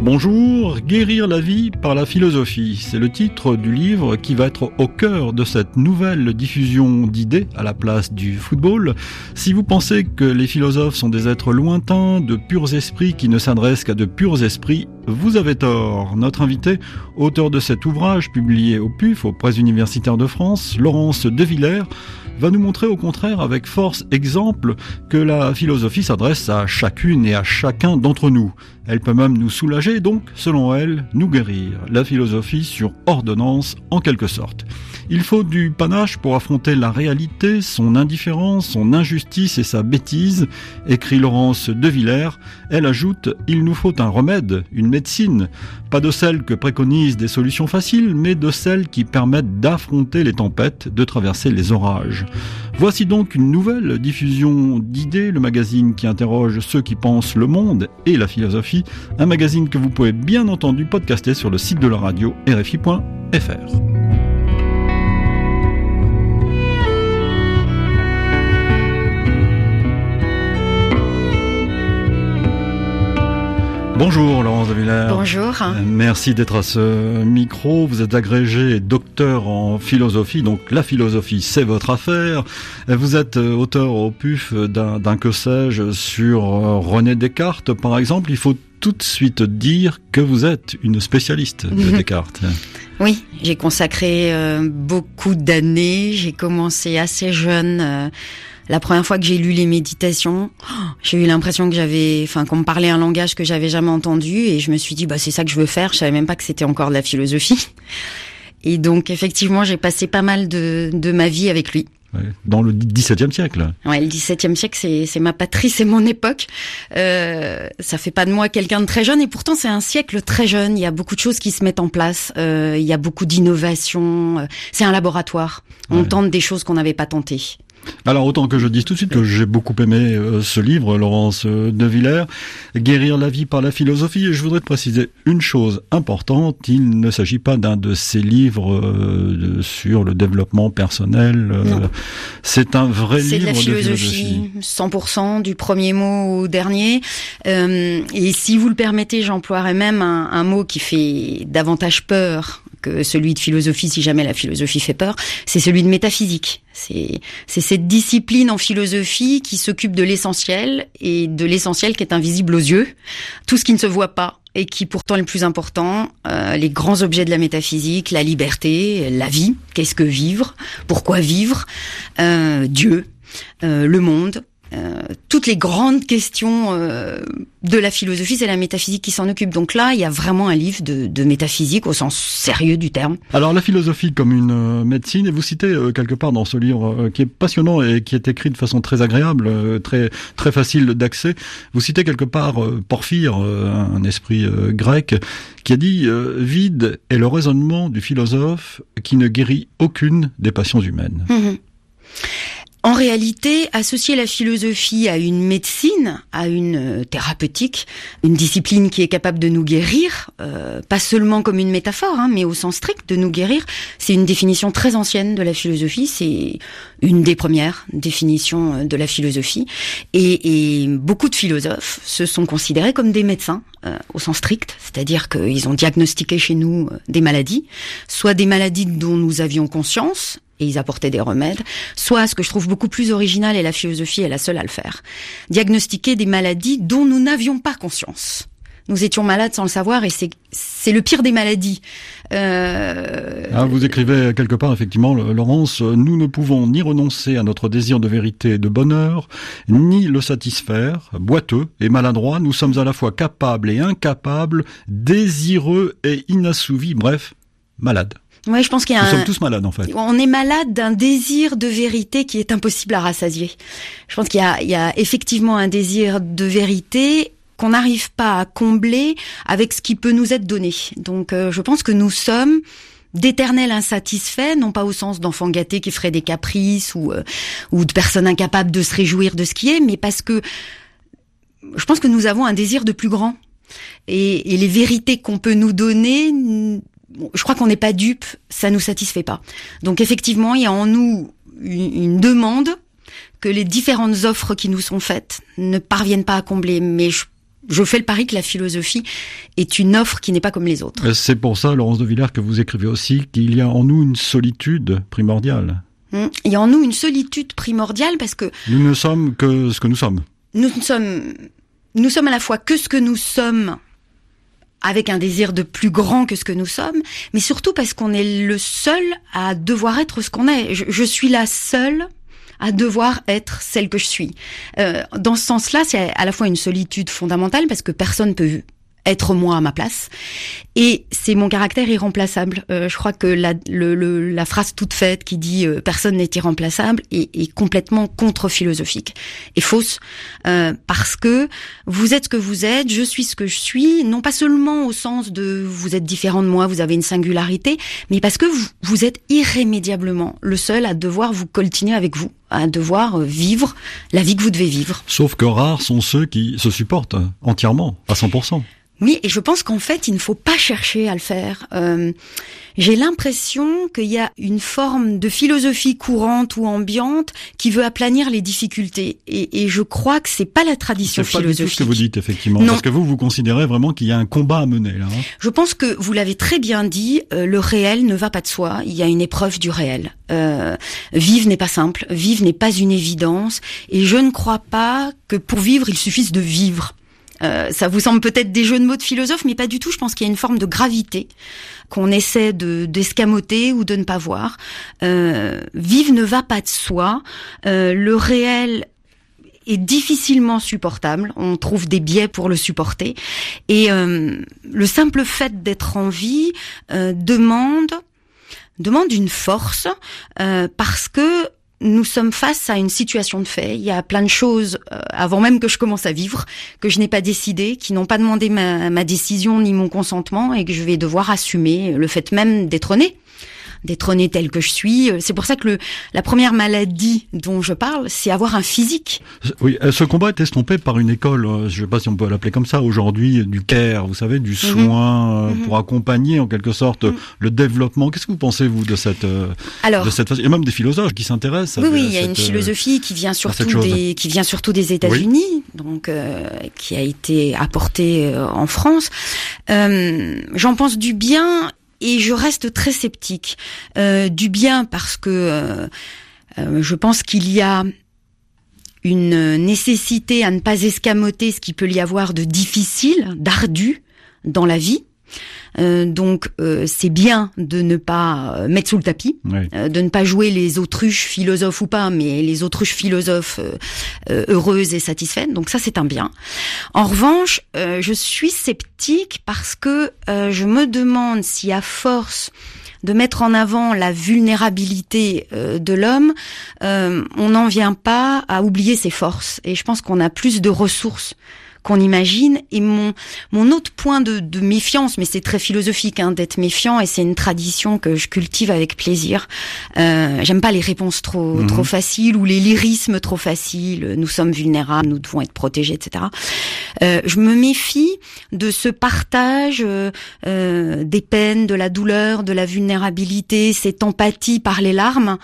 Bonjour, Guérir la vie par la philosophie, c'est le titre du livre qui va être au cœur de cette nouvelle diffusion d'idées à la place du football. Si vous pensez que les philosophes sont des êtres lointains, de purs esprits qui ne s'adressent qu'à de purs esprits, vous avez tort. Notre invité, auteur de cet ouvrage publié au PUF, aux Presses universitaires de France, Laurence Devillers, va nous montrer au contraire avec force exemple que la philosophie s'adresse à chacune et à chacun d'entre nous. Elle peut même nous soulager, donc, selon elle, nous guérir. La philosophie sur ordonnance, en quelque sorte. Il faut du panache pour affronter la réalité, son indifférence, son injustice et sa bêtise, écrit Laurence De Villers. Elle ajoute, il nous faut un remède, une médecine, pas de celle que préconisent des solutions faciles, mais de celles qui permettent d'affronter les tempêtes, de traverser les orages. Voici donc une nouvelle diffusion d'idées, le magazine qui interroge ceux qui pensent le monde et la philosophie, un magazine que vous pouvez bien entendu podcaster sur le site de la radio rfi.fr. Bonjour Laurence de Villers. Bonjour. Merci d'être à ce micro. Vous êtes agrégé docteur en philosophie, donc la philosophie c'est votre affaire. Vous êtes euh, auteur au PUF d'un que sais-je sur euh, René Descartes par exemple. Il faut tout de suite dire que vous êtes une spécialiste de Mhm. Descartes. Oui, j'ai consacré euh, beaucoup d'années. J'ai commencé assez jeune. euh, la première fois que j'ai lu les méditations, j'ai eu l'impression que j'avais, enfin, qu'on me parlait un langage que j'avais jamais entendu, et je me suis dit, bah, c'est ça que je veux faire. Je savais même pas que c'était encore de la philosophie. Et donc, effectivement, j'ai passé pas mal de, de ma vie avec lui. Ouais, Dans le XVIIe siècle. Ouais, le XVIIe siècle, c'est, c'est ma patrie, c'est mon époque. Euh, ça fait pas de moi quelqu'un de très jeune, et pourtant c'est un siècle très jeune. Il y a beaucoup de choses qui se mettent en place. Euh, il y a beaucoup d'innovations. Euh, C'est un laboratoire. On Ouais. tente des choses qu'on n'avait pas tentées. Alors autant que je dise tout de suite que j'ai beaucoup aimé euh, ce livre, Laurence euh, de Villers, Guérir la vie par la philosophie. Et je voudrais te préciser une chose importante, il ne s'agit pas d'un de ces livres euh, de- sur le développement personnel. euh. C'est un vrai C'est de livre la philosophie, 100% du premier mot au dernier. Euh, et si vous le permettez, j'emploierai même un, un mot qui fait davantage peur que celui de philosophie, si jamais la philosophie fait peur, c'est celui de métaphysique. C'est cette discipline en philosophie qui s'occupe de l'essentiel et de l'essentiel qui est invisible aux yeux, tout ce qui ne se voit pas et qui pourtant est le plus important, euh, les grands objets de la métaphysique, la liberté, la vie, qu'est-ce que vivre, pourquoi vivre, euh, Dieu, euh, le monde, euh, toutes les grandes questions euh, de la philosophie, c'est la métaphysique qui s'en occupe. Donc là, il y a vraiment un livre de, de métaphysique au sens sérieux du terme. Alors la philosophie comme une euh, médecine, et vous citez quelque part dans ce livre qui est passionnant et qui est écrit de façon très agréable, très très facile d'accès, vous citez quelque part Porphyre, un esprit grec, qui a dit vide est le raisonnement du philosophe qui ne guérit aucune des passions humaines. Mhm. En réalité, associer la philosophie à une médecine, à une euh, thérapeutique, une discipline qui est capable de nous guérir, euh, pas seulement comme une métaphore, hein, mais au sens strict de nous guérir, c'est une définition très ancienne de la philosophie. C'est une des premières définitions euh, de la philosophie. Et, et beaucoup de philosophes se sont considérés comme des médecins euh, au sens strict, c'est-à-dire qu'ils ont diagnostiqué chez nous euh, des maladies, soit des maladies dont nous avions conscience et ils apportaient des remèdes, soit ce que je trouve beaucoup plus original et la philosophie est la seule à le faire, diagnostiquer des maladies dont nous n'avions pas conscience. Nous étions malades sans le savoir et c'est le pire des maladies. Euh, Ah, vous écrivez quelque part effectivement, Laurence, euh, nous ne pouvons ni renoncer à notre désir de vérité et de bonheur, ni le satisfaire, boiteux et maladroit, nous sommes à la fois capables et incapables, désireux et inassouvis, bref, malades. Ouais, je pense qu'il y a Nous un, sommes tous malades en fait. On est malade d'un désir de vérité qui est impossible à rassasier. Je pense qu'il y a, il y a effectivement un désir de vérité qu'on n'arrive pas à combler avec ce qui peut nous être donné. Donc euh, je pense que nous sommes d'éternels insatisfaits, non pas au sens d'enfants gâtés qui feraient des caprices ou, euh, ou de personnes incapables de se réjouir de ce qui est, mais parce que je pense que nous avons un désir de plus grand. Et, et les vérités qu'on peut nous donner, je crois qu'on n'est pas dupe, ça nous satisfait pas. Donc effectivement, il y a en nous une, une demande que les différentes offres qui nous sont faites ne parviennent pas à combler. Mais je, fais le pari que la philosophie est une offre qui n'est pas comme les autres. C'est pour ça, Laurence de Villers, que vous écrivez aussi qu'il y a en nous une solitude primordiale. Hum, il y a en nous une solitude primordiale parce que... Nous ne sommes que ce que nous sommes. Nous sommes, nous sommes à la fois que ce que nous sommes avec un désir de plus grand que ce que nous sommes, mais surtout parce qu'on est le seul à devoir être ce qu'on est. Je, suis la seule à devoir être celle que je suis. Euh, dans ce sens-là, c'est à la fois une solitude fondamentale parce que personne peut être moi à ma place. Et c'est mon caractère irremplaçable. Euh, je crois que la, le, la phrase toute faite qui dit euh, personne n'est irremplaçable est, est, complètement contre-philosophique et fausse euh, parce que vous êtes ce que vous êtes, je suis ce que je suis, non pas seulement au sens de vous êtes différent de moi, vous avez une singularité, mais parce que vous, vous êtes irrémédiablement le seul à devoir vous coltiner avec vous à devoir vivre la vie que vous devez vivre. Sauf que rares sont ceux qui se supportent entièrement, à 100%. Oui, et je pense qu'en fait, il ne faut pas chercher à le faire. Euh, J'ai l'impression qu'il y a une forme de philosophie courante ou ambiante qui veut aplanir les difficultés. Et, et je crois que c'est pas la tradition philosophique. C'est pas du tout ce que vous dites, effectivement. Parce que vous, vous considérez vraiment qu'il y a un combat à mener, là. Hein. je pense que vous l'avez très bien dit, euh, le réel ne va pas de soi. Il y a une épreuve du réel. Euh, vivre n'est pas simple. Vivre n'est pas une évidence. Et je ne crois pas que pour vivre, il suffise de vivre. Euh, ça vous semble peut-être des jeux de mots de philosophe, mais pas du tout. Je pense qu'il y a une forme de gravité qu'on essaie de d'escamoter ou de ne pas voir. Euh, ne va pas de soi. Euh, le réel est difficilement supportable. On trouve des biais pour le supporter. Et euh, le simple fait d'être en vie demande demande une force parce que nous sommes face à une situation de fait. Il y a plein de choses, euh, avant même que je commence à vivre, que je n'ai pas décidé, qui n'ont pas demandé ma, décision ni mon consentement et que je vais devoir assumer le fait même d'être né d'être né tel que je suis. C'est pour ça que le, la première maladie dont je parle, c'est avoir un physique. Oui, euh, ce combat est estompé par une école, euh, je ne sais pas si on peut l'appeler comme ça aujourd'hui, du care, vous savez, du mhm. soin mhm. pour accompagner en quelque sorte mhm. le développement. Qu'est-ce que vous pensez vous de cette Alors, de cette façon? Il y a même des philosophes qui s'intéressent. Oui, oui, il y a une philosophie qui vient surtout des qui vient surtout des États-Unis, donc qui a été apportée en France. Euh, J'en pense du bien et je reste très sceptique. Euh, du bien parce que euh, euh, je pense qu'il y a une nécessité à ne pas escamoter ce qui peut y avoir de difficile, d'ardu dans la vie. Euh, donc euh, c'est bien de ne pas euh, mettre sous le tapis, de ne pas jouer les autruches philosophes ou pas, mais les autruches philosophes heureuses et satisfaites. Donc ça c'est un bien. En revanche, je suis sceptique parce que je me demande si à force de mettre en avant la vulnérabilité de l'homme, on n'en vient pas à oublier ses forces. Et je pense qu'on a plus de ressources qu'on imagine. Et mon, mon autre point de, de méfiance, mais c'est très philosophique hein, d'être méfiant, et c'est une tradition que je cultive avec plaisir. Euh, J'aime pas les réponses trop mhm. trop faciles ou les lyrismes trop faciles. Nous sommes vulnérables, nous devons être protégés, etc. Euh, je me méfie de ce partage euh, euh, des peines, de la douleur, de la vulnérabilité, cette empathie par les larmes,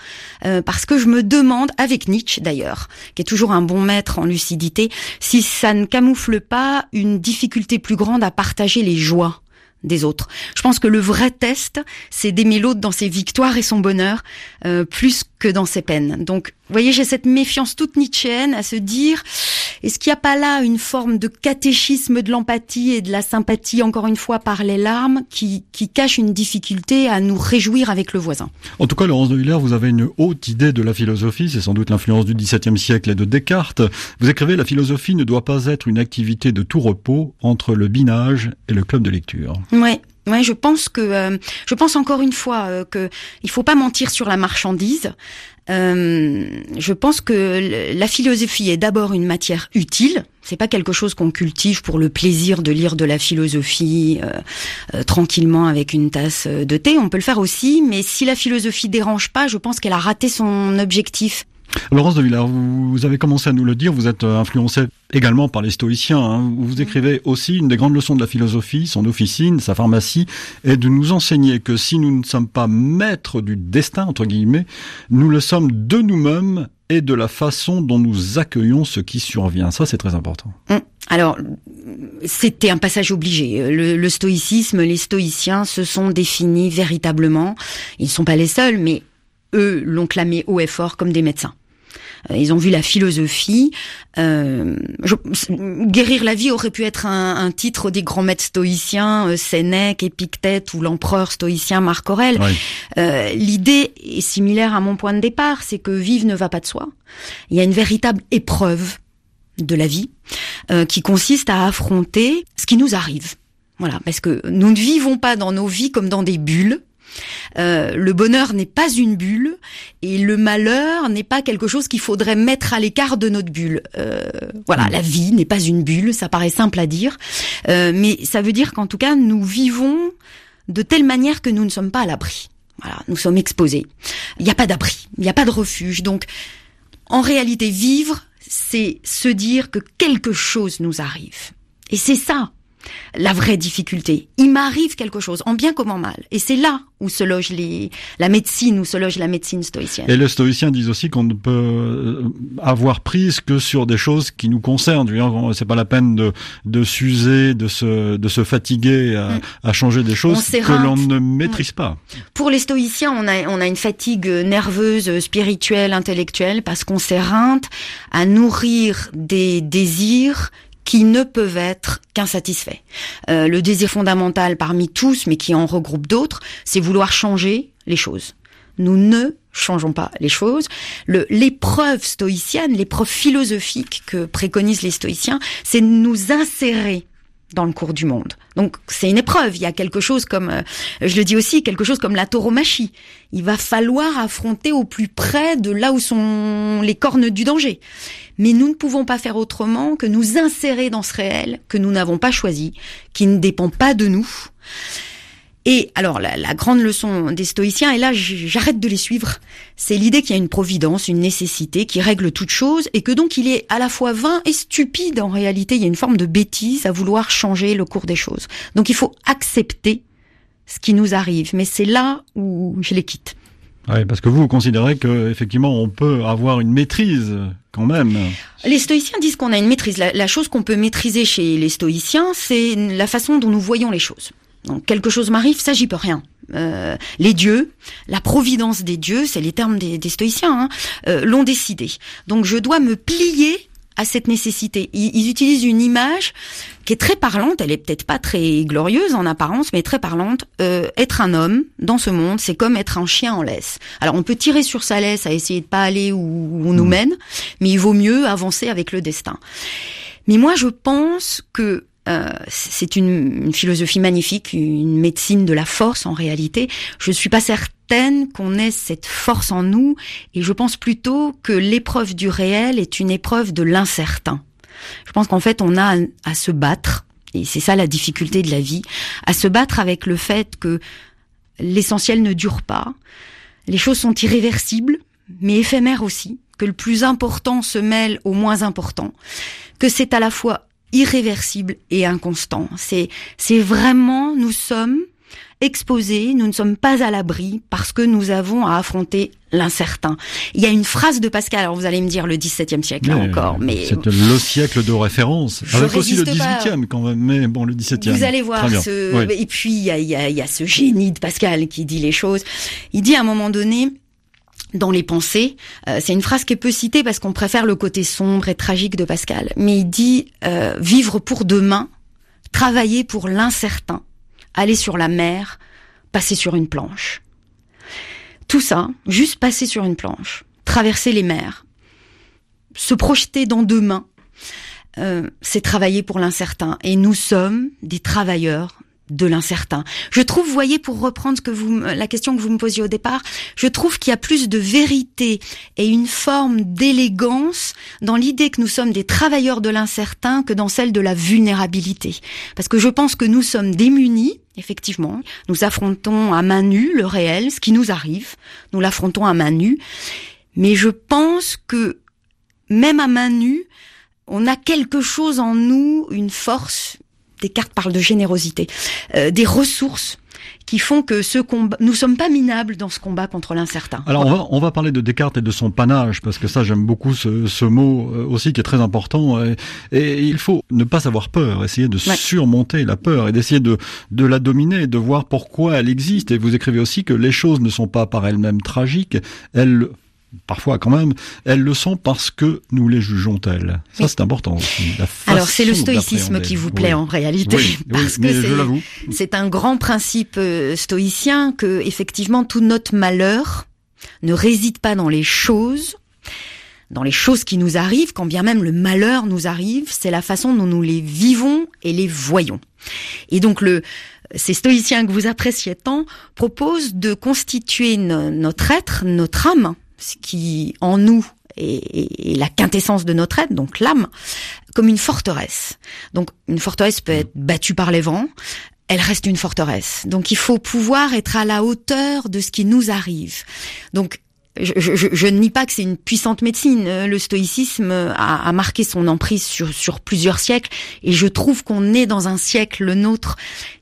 euh, parce que je me demande, avec Nietzsche d'ailleurs, qui est toujours un bon maître en lucidité, si ça ne camoufle pas une difficulté plus grande à partager les joies des autres. Je pense que le vrai test, c'est d'aimer l'autre dans ses victoires et son bonheur, euh, plus que dans ses peines. Donc, vous voyez, j'ai cette méfiance toute nietzschéenne à se dire, est-ce qu'il n'y a pas là une forme de catéchisme de l'empathie et de la sympathie, encore une fois, par les larmes, qui, qui cache une difficulté à nous réjouir avec le voisin? En tout cas, Laurence de Villers, vous avez une haute idée de la philosophie, c'est sans doute l'influence du XVIIe siècle et de Descartes. Vous écrivez, la philosophie ne doit pas être une activité de tout repos entre le binage et le club de lecture. Ouais. Ouais, je pense que euh, je pense encore une fois euh, que il faut pas mentir sur la marchandise. Euh, je pense que la philosophie est d'abord une matière utile. C'est pas quelque chose qu'on cultive pour le plaisir de lire de la philosophie euh, tranquillement avec une tasse de thé. On peut le faire aussi, mais si la philosophie dérange pas, je pense qu'elle a raté son objectif. Laurence de Villard, vous avez commencé à nous le dire, vous êtes euh, influencé également par les stoïciens. Hein. Vous écrivez aussi une des grandes leçons de la philosophie, son officine, sa pharmacie, est de nous enseigner que si nous ne sommes pas maîtres du destin, entre guillemets, nous le sommes de nous-mêmes et de la façon dont nous accueillons ce qui survient. Ça, c'est très important. Hum. Alors, c'était un passage obligé. Le, le, stoïcisme, les stoïciens se sont définis véritablement. Ils ne sont pas les seuls, mais eux l'ont clamé haut et fort comme des médecins. Euh, ils ont vu la philosophie. Euh, guérir la vie aurait pu être un, un titre des grands maîtres stoïciens, euh, Sénèque, Épictète ou l'empereur stoïcien Marc Aurèle. Euh, L'idée est similaire à mon point de départ, c'est que vivre ne va pas de soi. Il y a une véritable épreuve de la vie euh, qui consiste à affronter ce qui nous arrive. Voilà, parce que nous ne vivons pas dans nos vies comme dans des bulles. Euh, le bonheur n'est pas une bulle et le malheur n'est pas quelque chose qu'il faudrait mettre à l'écart de notre bulle. Euh, voilà, la vie n'est pas une bulle, ça paraît simple à dire, euh, mais ça veut dire qu'en tout cas nous vivons de telle manière que nous ne sommes pas à l'abri. Voilà, nous sommes exposés. Il n'y a pas d'abri, il n'y a pas de refuge. Donc, en réalité, vivre, c'est se dire que quelque chose nous arrive. Et c'est ça la vraie difficulté. Il m'arrive quelque chose, en bien comme en mal. Et c'est là où se loge les, la médecine, où se loge la médecine stoïcienne. Et les stoïciens disent aussi qu'on ne peut euh, avoir prise que sur des choses qui nous concernent. C'est pas la peine de, de s'user, de se, de se fatiguer à, mm. à changer des choses que l'on ne maîtrise pas. Pour les stoïciens, on a, on a une fatigue nerveuse, spirituelle, intellectuelle, parce qu'on s'éreinte à nourrir des désirs qui ne peuvent être qu'insatisfaits. Euh, le désir fondamental parmi tous, mais qui en regroupe d'autres, c'est vouloir changer les choses. Nous ne changeons pas les choses. L'épreuve stoïcienne, l'épreuve philosophique que préconisent les stoïciens, c'est de nous insérer dans le cours du monde. Donc c'est une épreuve. Il y a quelque chose comme, euh, je le dis aussi, quelque chose comme la tauromachie. Il va falloir affronter au plus près de là où sont les cornes du danger. Mais nous ne pouvons pas faire autrement que nous insérer dans ce réel que nous n'avons pas choisi, qui ne dépend pas de nous. Et alors la, la, grande leçon des stoïciens, et là j'arrête de les suivre, c'est l'idée qu'il y a une providence, une nécessité qui règle toute chose, et que donc il est à la fois vain et stupide en réalité, il y a une forme de bêtise à vouloir changer le cours des choses. Donc il faut accepter ce qui nous arrive, mais c'est là où je les quitte. Oui, parce que vous, vous considérez que effectivement on peut avoir une maîtrise quand même. Les stoïciens disent qu'on a une maîtrise. La, la chose qu'on peut maîtriser chez les stoïciens, c'est la façon dont nous voyons les choses. Donc quelque chose m'arrive, ça j'y peux rien. Euh, les dieux, la providence des dieux, c'est les termes des, des stoïciens, hein, euh, l'ont décidé. Donc je dois me plier à cette nécessité. Ils, ils, utilisent une image qui est très parlante, elle est peut-être pas très glorieuse en apparence, mais très parlante. Euh, être un homme dans ce monde, c'est comme être un chien en laisse. Alors on peut tirer sur sa laisse à essayer de pas aller où, où on nous mmh. mène, mais il vaut mieux avancer avec le destin. Mais moi je pense que euh, c'est une, philosophie magnifique, une médecine de la force en réalité. Je ne suis pas certaine qu'on ait cette force en nous et je pense plutôt que l'épreuve du réel est une épreuve de l'incertain. Je pense qu'en fait on a à se battre, et c'est ça la difficulté de la vie, à se battre avec le fait que l'essentiel ne dure pas, les choses sont irréversibles, mais éphémères aussi, que le plus important se mêle au moins important, que c'est à la fois irréversible et inconstant. C'est, c'est vraiment, nous sommes exposés, nous ne sommes pas à l'abri parce que nous avons à affronter l'incertain. Il y a une phrase de Pascal, alors vous allez me dire le XVIIe siècle là encore, mais c'est le siècle de référence. Avec aussi le XVIIIe quand même, mais bon le XVIIe. Vous allez voir ce et puis il y a, y, a, il y a ce génie de Pascal qui dit les choses. Il dit à un moment donné dans les pensées. Euh, c'est une phrase qui est peu citée parce qu'on préfère le côté sombre et tragique de Pascal. Mais il dit euh, vivre pour demain, travailler pour l'incertain, aller sur la mer, passer sur une planche. Tout ça, juste passer sur une planche, traverser les mers, se projeter dans demain, euh, c'est travailler pour l'incertain. Et nous sommes des travailleurs de l'incertain. Je trouve, voyez, pour reprendre que vous, la question que vous me posiez au départ, je trouve qu'il y a plus de vérité et une forme d'élégance dans l'idée que nous sommes des travailleurs de l'incertain que dans celle de la vulnérabilité. Parce que je pense que nous sommes démunis, effectivement. Nous affrontons à main nue le réel, ce qui nous arrive. Nous l'affrontons à main nue. Mais je pense que même à main nue, on a quelque chose en nous, une force. Descartes parle de générosité, euh, des ressources qui font que ce combat, nous sommes pas minables dans ce combat contre l'incertain. Alors on va on va parler de Descartes et de son panache parce que ça j'aime beaucoup ce, ce mot euh, aussi qui est très important et, et il faut ne pas avoir peur, essayer de surmonter la peur et d'essayer de de la dominer, de voir pourquoi elle existe et vous écrivez aussi que les choses ne sont pas par elles-mêmes tragiques, elles parfois quand même, elles le sont parce que nous les jugeons telles. Ça, c'est important. Alors, c'est le stoïcisme qui vous plaît en réalité, parce que c'est un grand principe euh, stoïcien que, effectivement, tout notre malheur ne réside pas dans les choses, dans les choses qui nous arrivent, quand bien même le malheur nous arrive, c'est la façon dont nous les vivons et les voyons. Et donc le ces stoïciens que vous appréciez tant proposent de constituer notre être, notre âme, ce qui en nous est, la quintessence de notre être, donc l'âme, comme une forteresse. Donc une forteresse peut être battue par les vents, elle reste une forteresse. Donc il faut pouvoir être à la hauteur de ce qui nous arrive. Donc je, je, je, ne nie pas que c'est une puissante médecine. Le stoïcisme a, a marqué son emprise sur, sur, plusieurs siècles, et je trouve qu'on est dans un siècle, le nôtre,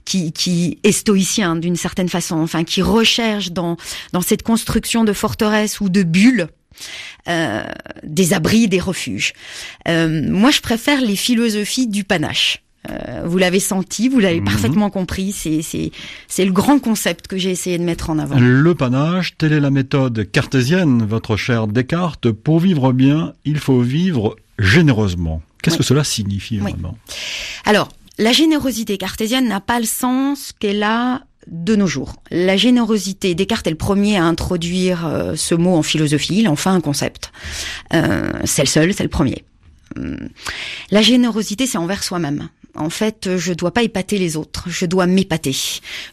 qui, qui est stoïcien d'une certaine façon, enfin qui recherche dans, dans cette construction de forteresses ou de bulles. Euh, des abris, des refuges. Euh, moi, je préfère les philosophies du panache. Euh, vous l'avez senti, vous l'avez mhm. parfaitement compris. C'est c'est le grand concept que j'ai essayé de mettre en avant. Le panache, telle est la méthode cartésienne, votre cher Descartes. Pour vivre bien, il faut vivre généreusement. Qu'est-ce que cela signifie vraiment? Alors, la générosité cartésienne n'a pas le sens qu'elle a de nos jours. La générosité, Descartes est le premier à introduire euh, ce mot en philosophie, il en fait un concept. Euh, c'est le seul, c'est le premier. Hum. La générosité, c'est envers soi-même en fait, je dois pas épater les autres, je dois m'épater.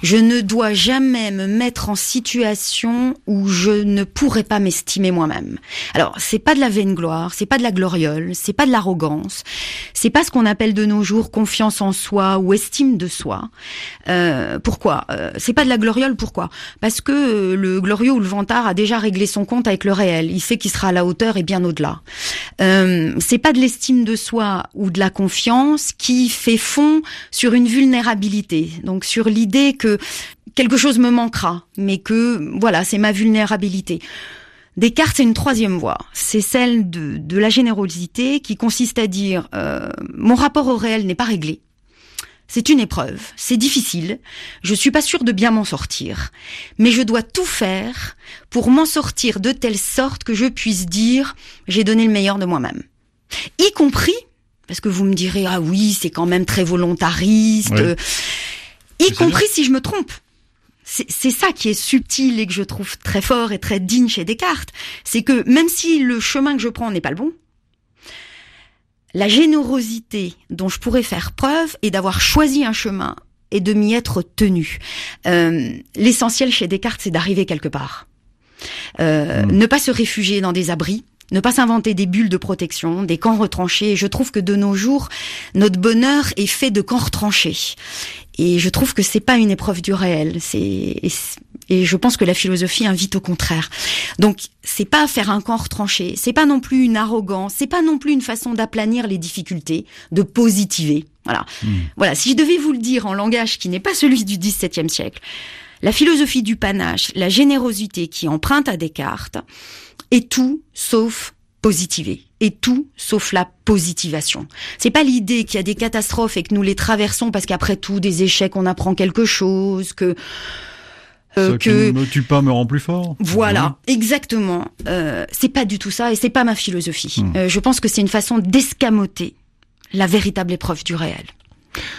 Je ne dois jamais me mettre en situation où je ne pourrais pas m'estimer moi-même. Alors, c'est pas de la vaine gloire, c'est pas de la gloriole, c'est pas de l'arrogance, c'est pas ce qu'on appelle de nos jours confiance en soi ou estime de soi. Euh, pourquoi? Euh, C'est pas de la gloriole, pourquoi? Parce que euh, le glorieux ou le vantard a déjà réglé son compte avec le réel. Il sait qu'il sera à la hauteur et bien au-delà. Euh, c'est pas de l'estime de soi ou de la confiance qui fait fond sur une vulnérabilité, donc sur l'idée que quelque chose me manquera, mais que voilà, c'est ma vulnérabilité. Descartes, c'est une troisième voie. C'est celle de, la générosité qui consiste à dire euh, mon rapport au réel n'est pas réglé. C'est une épreuve, c'est difficile, je suis pas sûre de bien m'en sortir, mais je dois tout faire pour m'en sortir de telle sorte que je puisse dire j'ai donné le meilleur de moi-même. Y compris parce que vous me direz ah oui c'est quand même très volontariste, y compris si je me trompe. C'est ça qui est subtil et que je trouve très fort et très digne chez Descartes, c'est que même si le chemin que je prends n'est pas le bon, la générosité dont je pourrais faire preuve est d'avoir choisi un chemin et de m'y être tenu. Euh, l'essentiel chez Descartes, c'est d'arriver quelque part. Euh, hmm. Ne pas se réfugier dans des abris, ne pas s'inventer des bulles de protection, des camps retranchés. je trouve que de nos jours, notre bonheur est fait de camps retranchés. Et je trouve que c'est pas une épreuve du réel. C'est et je pense que la philosophie invite au contraire. Donc c'est pas faire un camp retranché, c'est pas non plus une arrogance, c'est pas non plus une façon d'aplanir les difficultés, de positiver. Voilà. Hmm. Voilà. Si je devais vous le dire en langage qui n'est pas celui du XVIIe siècle, la philosophie du panache, la générosité qui emprunte à Descartes, et tout sauf positiver et tout sauf la positivation. C'est pas l'idée qu'il y a des catastrophes et que nous les traversons parce qu'après tout des échecs on apprend quelque chose que euh, que ne me tue pas me rend plus fort. Voilà, exactement. Euh, c'est pas du tout ça et c'est pas ma philosophie. Hmm. Euh, je pense que c'est une façon d'escamoter la véritable épreuve du réel.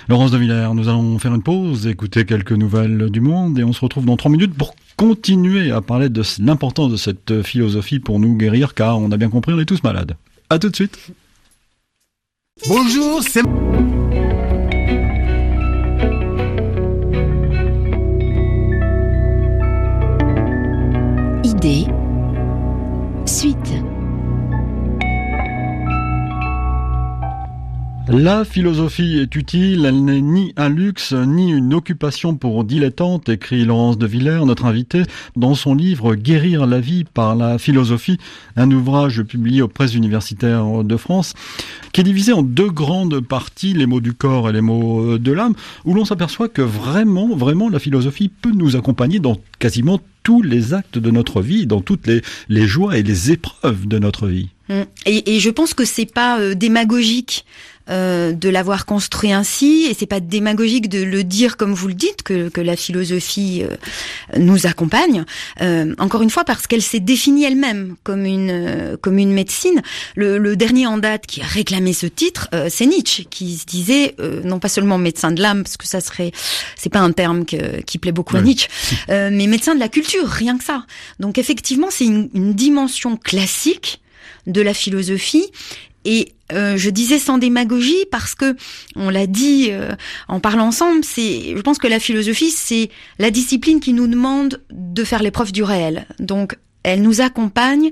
Laurence de Villers, nous allons faire une pause, écouter quelques nouvelles du monde et on se retrouve dans trois minutes pour continuer à parler de l'importance de cette philosophie pour nous guérir car on a bien compris, on est tous malades. À tout de suite. Bonjour, c'est... Idée. Suite. La philosophie est utile, elle n'est ni un luxe ni une occupation pour dilettantes, écrit Laurence de Villers, notre invité, dans son livre Guérir la vie par la philosophie, un ouvrage publié aux presses universitaires de France, qui est divisé en deux grandes parties, les mots du corps et les mots de l'âme, où l'on s'aperçoit que vraiment, vraiment, la philosophie peut nous accompagner dans quasiment tous les actes de notre vie, dans toutes les, les joies et les épreuves de notre vie. Mmh. Et, et je pense que c'est pas euh, démagogique euh, de l'avoir construit ainsi, et c'est pas démagogique de le dire comme vous le dites que, que la philosophie euh, nous accompagne. Euh, encore une fois, parce qu'elle s'est définie elle-même comme une comme une médecine. Le, le, dernier en date qui a réclamé ce titre, c'est Nietzsche, qui se disait non pas seulement médecin de l'âme, parce que ça serait c'est pas un terme que, qui plaît beaucoup à Nietzsche, mais médecin de la culture, rien que ça. Donc effectivement, c'est une, une dimension classique de la philosophie et euh, je disais sans démagogie parce que on l'a dit euh, en parlant ensemble, c'est je pense que la philosophie c'est la discipline qui nous demande de faire l'épreuve du réel. Donc elle nous accompagne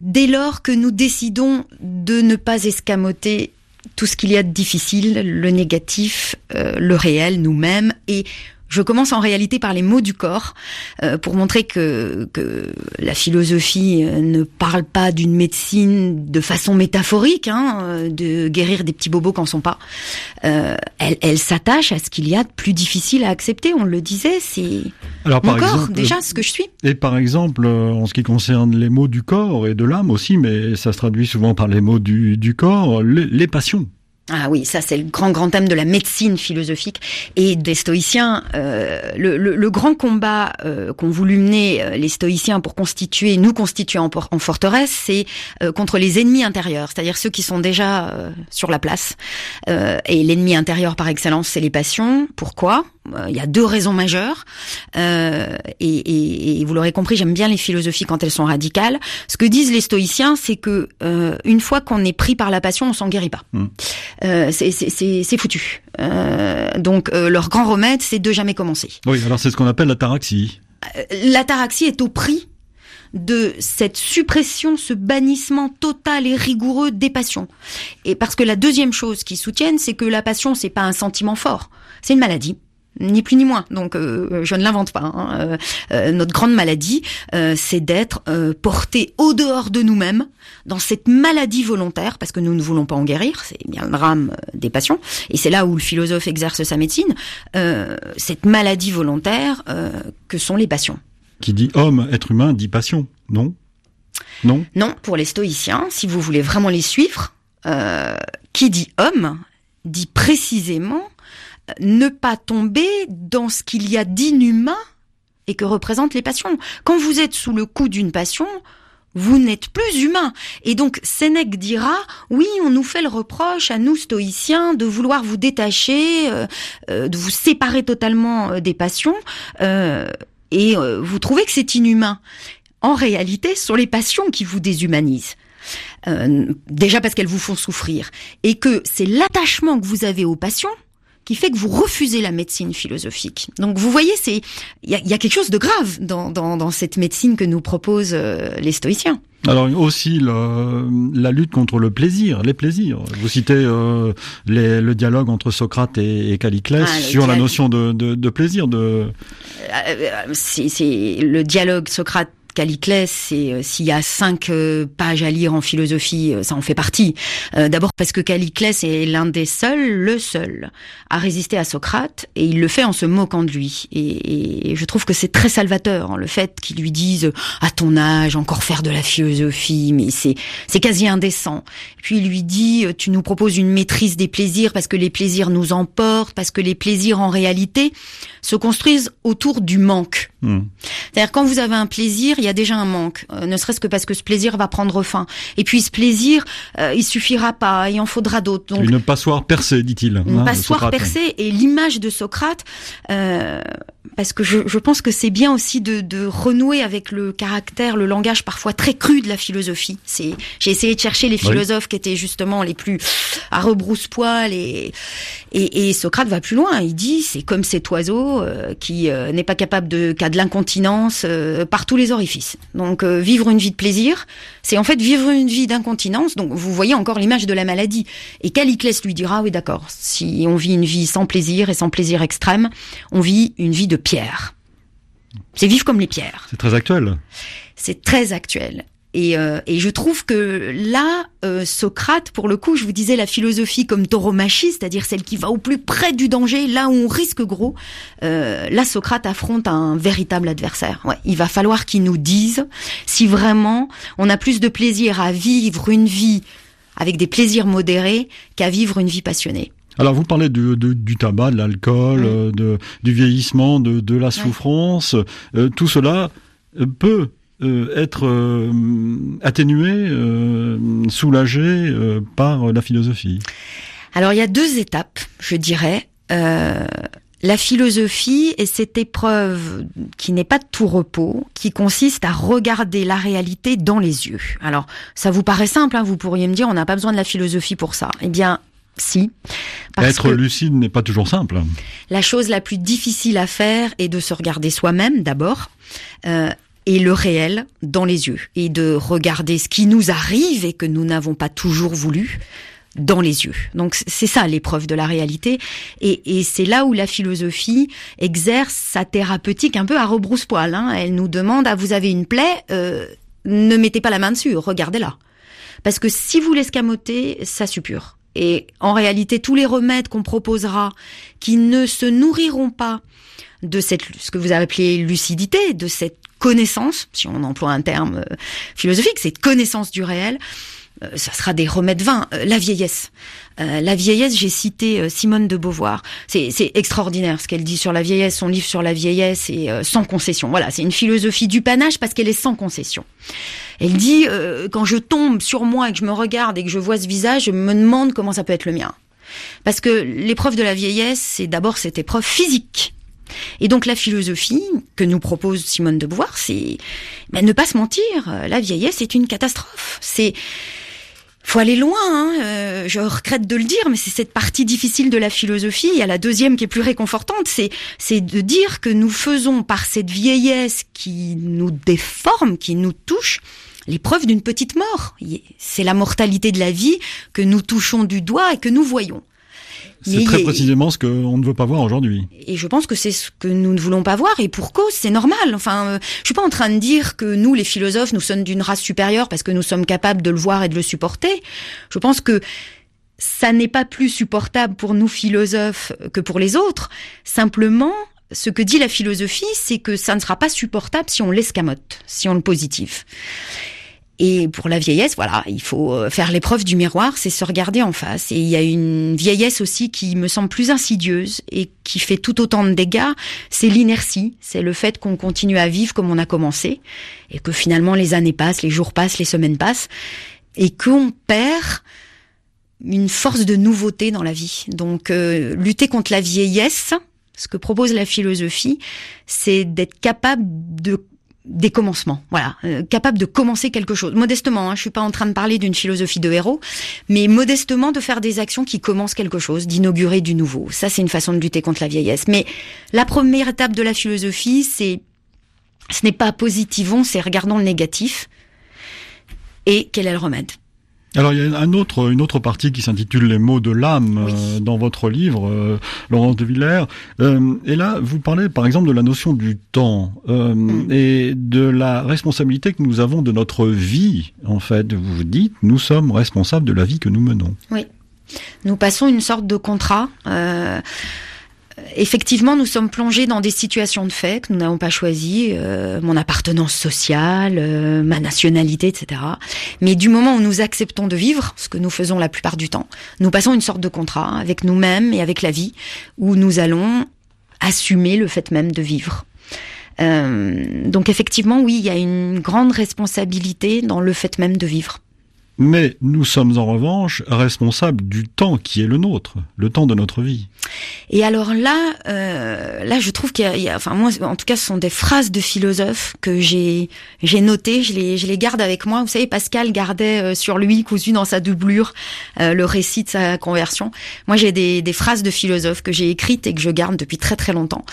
dès lors que nous décidons de ne pas escamoter tout ce qu'il y a de difficile, le négatif, euh, le réel, nous-mêmes et je commence en réalité par les mots du corps euh, pour montrer que, que la philosophie euh, ne parle pas d'une médecine de façon métaphorique, hein, euh, de guérir des petits bobos quand sont pas. Euh, elle, elle s'attache à ce qu'il y a de plus difficile à accepter. On le disait, c'est mon corps exemple, déjà ce que je suis. Et par exemple, en ce qui concerne les mots du corps et de l'âme aussi, mais ça se traduit souvent par les mots du, du corps, les, les passions. Ah oui, ça c'est le grand grand thème de la médecine philosophique et des stoïciens. Euh, le, grand combat euh, qu'ont voulu mener euh, les stoïciens pour constituer, nous constituer en, en forteresse, c'est euh, contre les ennemis intérieurs, c'est-à-dire ceux qui sont déjà euh, sur la place. Et l'ennemi intérieur par excellence, c'est les passions. Pourquoi? Il y a deux raisons majeures, euh, et, et, et, vous l'aurez compris, j'aime bien les philosophies quand elles sont radicales. Ce que disent les stoïciens, c'est que euh, une fois qu'on est pris par la passion, on s'en guérit pas. Mmh. Euh, c'est foutu. Euh, donc euh, leur grand remède, c'est de jamais commencer. Oui, alors c'est ce qu'on appelle l'ataraxie. L'ataraxie est au prix de cette suppression, ce bannissement total et rigoureux des passions. Et parce que la deuxième chose qu'ils soutiennent, c'est que la passion, c'est pas un sentiment fort, c'est une maladie ni plus ni moins. Donc euh, je ne l'invente pas. Hein. Euh, euh, notre grande maladie, euh, c'est d'être porté au dehors de nous-mêmes dans cette maladie volontaire, parce que nous ne voulons pas en guérir. C'est bien le drame des passions, et c'est là où le philosophe exerce sa médecine. cette maladie volontaire que sont les passions. Qui dit homme, être humain, dit passion, non? Non? Non, pour les stoïciens, si vous voulez vraiment les suivre, qui dit homme dit précisément ne pas tomber dans ce qu'il y a d'inhumain et que représentent les passions. Quand vous êtes sous le coup d'une passion, vous n'êtes plus humain. Et donc Sénèque dira, oui, on nous fait le reproche à nous stoïciens de vouloir vous détacher, euh, euh, de vous séparer totalement euh, des passions, euh, et euh, vous trouvez que c'est inhumain. En réalité, ce sont les passions qui vous déshumanisent. Euh, déjà parce qu'elles vous font souffrir, et que c'est l'attachement que vous avez aux passions qui fait que vous refusez la médecine philosophique. Donc vous voyez, c'est il y a, y a, quelque chose de grave dans, dans, dans cette médecine que nous proposent euh, les stoïciens. Alors aussi le, la lutte contre le plaisir, les plaisirs. Vous citez euh, les, le dialogue entre Socrate et, et Caliclès ah, sur la notion de, de, de plaisir. De... Euh, c'est le dialogue Socrate Caliclès, euh, s'il y a cinq euh, pages à lire en philosophie, euh, ça en fait partie. D'abord parce que Caliclès est l'un des seuls, le seul, à résister à Socrate, et il le fait en se moquant de lui. Et, et je trouve que c'est très salvateur, hein, le fait qu'ils lui disent à ton âge encore faire de la philosophie, mais c'est c'est quasi indécent. Puis il lui dit tu nous proposes une maîtrise des plaisirs parce que les plaisirs nous emportent, parce que les plaisirs en réalité se construisent autour du manque. Mmh. C'est-à-dire quand vous avez un plaisir, il y a déjà un manque, euh, ne serait-ce que parce que ce plaisir va prendre fin. Et puis ce plaisir, euh, il suffira pas, il en faudra d'autres. Donc une passoire percée, dit-il. Une hein, passoire percée et l'image de Socrate. Euh, parce que je, je pense que c'est bien aussi de, de, renouer avec le caractère, le langage parfois très cru de la philosophie. C'est, j'ai essayé de chercher les philosophes qui étaient justement les plus à rebrousse-poil et, et, et, Socrate va plus loin. Il dit c'est comme cet oiseau euh, qui euh, n'est pas capable de, qu'à de l'incontinence euh, par tous les orifices. Donc vivre une vie de plaisir, c'est en fait vivre une vie d'incontinence. Donc vous voyez encore l'image de la maladie. Et Caliclès lui dira oui d'accord, si on vit une vie sans plaisir et sans plaisir extrême, on vit une vie de pierre. C'est vivre comme les pierres. C'est très actuel. C'est très actuel. Et, euh, et, je trouve que là, euh, Socrate, pour le coup, je vous disais la philosophie comme tauromachie, c'est-à-dire celle qui va au plus près du danger, là où on risque gros. Euh, là, Socrate affronte un véritable adversaire. Ouais, il va falloir qu'il nous dise si vraiment on a plus de plaisir à vivre une vie avec des plaisirs modérés qu'à vivre une vie passionnée. Alors vous parlez du, du tabac, de l'alcool, euh, de, du vieillissement, de, de la souffrance. Euh, tout cela euh, peut être atténué, soulagé par la philosophie. Alors il y a deux étapes, je dirais. La philosophie est cette épreuve qui n'est pas de tout repos, qui consiste à regarder la réalité dans les yeux. Alors, ça vous paraît simple, hein, vous pourriez me dire, on n'a pas besoin de la philosophie pour ça. Eh bien, si. Être lucide n'est pas toujours simple. La chose la plus difficile à faire est de se regarder soi-même d'abord. Euh, et le réel dans les yeux et de regarder ce qui nous arrive et que nous n'avons pas toujours voulu dans les yeux. Donc c'est ça l'épreuve de la réalité et, et c'est là où la philosophie exerce sa thérapeutique un peu à rebrousse-poil. Hein. Elle nous demande ah vous avez une plaie, euh, ne mettez pas la main dessus, regardez-la. Parce que si vous l'escamotez, ça suppure. Et en réalité, tous les remèdes qu'on proposera qui ne se nourriront pas de ce que vous appelé lucidité, de cette connaissance, si on emploie un terme euh, philosophique, cette connaissance du réel, euh, ça sera des remèdes vains. Euh, la vieillesse. La vieillesse, j'ai cité Simone de Beauvoir. C'est extraordinaire ce qu'elle dit sur la vieillesse. Son livre sur la vieillesse est sans concession. Voilà, c'est une philosophie du panache parce qu'elle est sans concession. Elle dit, euh, quand je tombe sur moi et que je me regarde et que je vois ce visage, je me demande comment ça peut être le mien. Parce que l'épreuve de la vieillesse, c'est d'abord cette épreuve physique. Et donc la philosophie que nous propose Simone de Beauvoir, c'est ben, ne pas se mentir, la vieillesse est une catastrophe. C'est faut aller loin. Hein. Euh, je regrette de le dire, mais c'est cette partie difficile de la philosophie. Il y a la deuxième qui est plus réconfortante, c'est c'est de dire que nous faisons par cette vieillesse qui nous déforme, qui nous touche, l'épreuve d'une petite mort. C'est la mortalité de la vie que nous touchons du doigt et que nous voyons. C'est très précisément ce qu'on ne veut pas voir aujourd'hui. Et je pense que c'est ce que nous ne voulons pas voir, et pour cause, c'est normal. Enfin, euh, je suis pas en train de dire que nous, les philosophes, nous sommes d'une race supérieure parce que nous sommes capables de le voir et de le supporter. Je pense que ça n'est pas plus supportable pour nous philosophes que pour les autres. Simplement, ce que dit la philosophie, c'est que ça ne sera pas supportable si on l'escamote, si on le positive. Et pour la vieillesse, voilà, il faut euh, faire l'épreuve du miroir, c'est se regarder en face. Et il y a une vieillesse aussi qui me semble plus insidieuse et qui fait tout autant de dégâts, c'est l'inertie, c'est le fait qu'on continue à vivre comme on a commencé et que finalement les années passent, les jours passent, les semaines passent et qu'on perd une force de nouveauté dans la vie. Donc euh, lutter contre la vieillesse, ce que propose la philosophie, c'est d'être capable de des commencements, voilà, euh, capable de commencer quelque chose. Modestement, hein, je suis pas en train de parler d'une philosophie de héros, mais modestement de faire des actions qui commencent quelque chose, d'inaugurer du nouveau. Ça, c'est une façon de lutter contre la vieillesse. Mais la première étape de la philosophie, c'est, ce n'est pas positivons, c'est regardons le négatif. Et quel est le remède? Alors il y a un autre, une autre partie qui s'intitule Les mots de l'âme euh, dans votre livre, euh, Laurence de Villers. Euh, et là, vous parlez par exemple de la notion du temps mm. et de la responsabilité que nous avons de notre vie. En fait, vous vous dites, nous sommes responsables de la vie que nous menons. Oui. Nous passons une sorte de contrat effectivement, nous sommes plongés dans des situations de fait que nous n'avons pas choisies, euh, mon appartenance sociale, euh, ma nationalité, etc. Mais du moment où nous acceptons de vivre, ce que nous faisons la plupart du temps, nous passons une sorte de contrat avec nous-mêmes et avec la vie, où nous allons assumer le fait même de vivre. Euh, donc effectivement, oui, il y a une grande responsabilité dans le fait même de vivre. Mais nous sommes en revanche responsables du temps qui est le nôtre, le temps de notre vie. Et alors là, euh, là, je trouve qu'il y, a, enfin moi, en tout cas, ce sont des phrases de philosophes que j'ai j'ai notées, je les je les garde avec moi. Vous savez, Pascal gardait euh, sur lui cousu dans sa doublure euh, le récit de sa conversion. Moi, j'ai des des phrases de philosophes que j'ai écrites et que je garde depuis très très longtemps.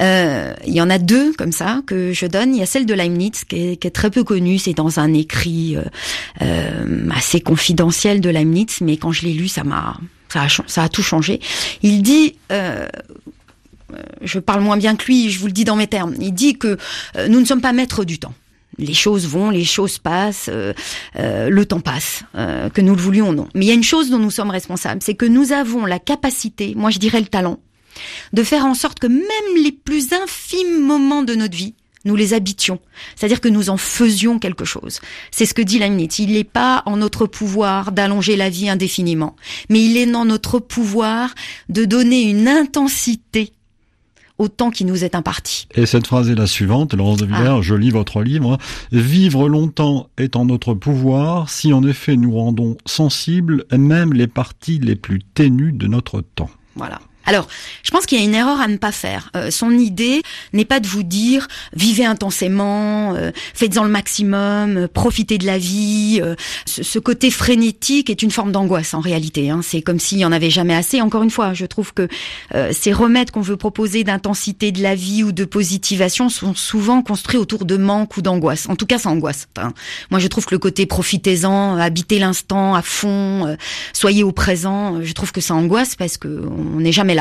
Euh, il y en a deux comme ça que je donne. Il y a celle de Leibniz qui est, qui est très peu connue. C'est dans un écrit assez confidentiel de Leibniz, mais quand je l'ai lu, ça m'a ça a, tout changé. Il dit, euh, euh, je parle moins bien que lui, je vous le dis dans mes termes, il dit que euh, nous ne sommes pas maîtres du temps. Les choses vont, les choses passent, euh, le temps passe, que nous le voulions ou non. Mais il y a une chose dont nous sommes responsables, c'est que nous avons la capacité, moi je dirais le talent, de faire en sorte que même les plus infimes moments de notre vie nous les habitions. C'est-à-dire que nous en faisions quelque chose. C'est ce que dit Leibniz. Il n'est pas en notre pouvoir d'allonger la vie indéfiniment, mais il est en notre pouvoir de donner une intensité au temps qui nous est imparti. Et cette phrase est la suivante, Laurence de Villers, ah. je lis votre livre. Vivre longtemps est en notre pouvoir si en effet nous rendons sensibles même les parties les plus ténues de notre temps. Voilà. Alors, je pense qu'il y a une erreur à ne pas faire. Euh, son idée n'est pas de vous dire vivez intensément, euh, faites-en le maximum, euh, profitez de la vie. Ce, côté frénétique est une forme d'angoisse en réalité. Hein. C'est comme s'il y en avait jamais assez. Encore une fois, je trouve que ces remèdes qu'on veut proposer d'intensité de la vie ou de positivation sont souvent construits autour de manque ou d'angoisse. En tout cas, ça angoisse. Hein. Moi, je trouve que le côté profitez-en, habitez l'instant à fond, soyez au présent, je trouve que ça angoisse parce que on n'est jamais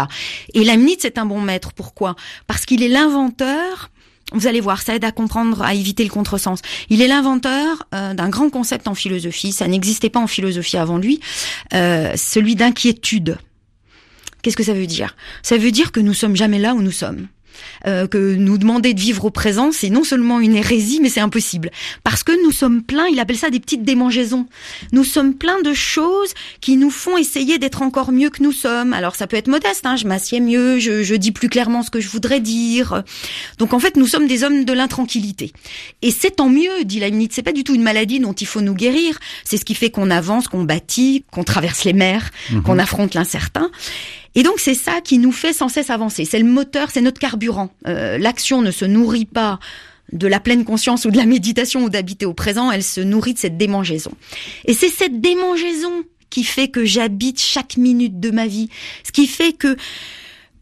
Et Leibniz c'est un bon maître. Pourquoi? Parce qu'il est l'inventeur vous allez voir, ça aide à comprendre, à éviter le contresens. Il est l'inventeur euh, d'un grand concept en philosophie. Ça n'existait pas en philosophie avant lui, euh, celui d'inquiétude. Qu'est-ce que ça veut dire? Ça veut dire que nous sommes jamais là où nous sommes. Euh, que nous demander de vivre au présent, c'est non seulement une hérésie, mais c'est impossible. Parce que nous sommes pleins, il appelle ça des petites démangeaisons. Nous sommes pleins de choses qui nous font essayer d'être encore mieux que nous sommes. Alors ça peut être modeste, hein, je m'assieds mieux, je, je dis plus clairement ce que je voudrais dire. Donc en fait, nous sommes des hommes de l'intranquillité. Et c'est tant mieux, dit Leibniz, c'est pas du tout une maladie dont il faut nous guérir, c'est ce qui fait qu'on avance, qu'on bâtit, qu'on traverse les mers, mhm. qu'on affronte l'incertain. Et donc c'est ça qui nous fait sans cesse avancer. C'est le moteur, c'est notre carburant. Euh, l'action ne se nourrit pas de la pleine conscience ou de la méditation ou d'habiter au présent, elle se nourrit de cette démangeaison. Et c'est cette démangeaison qui fait que j'habite chaque minute de ma vie, ce qui fait que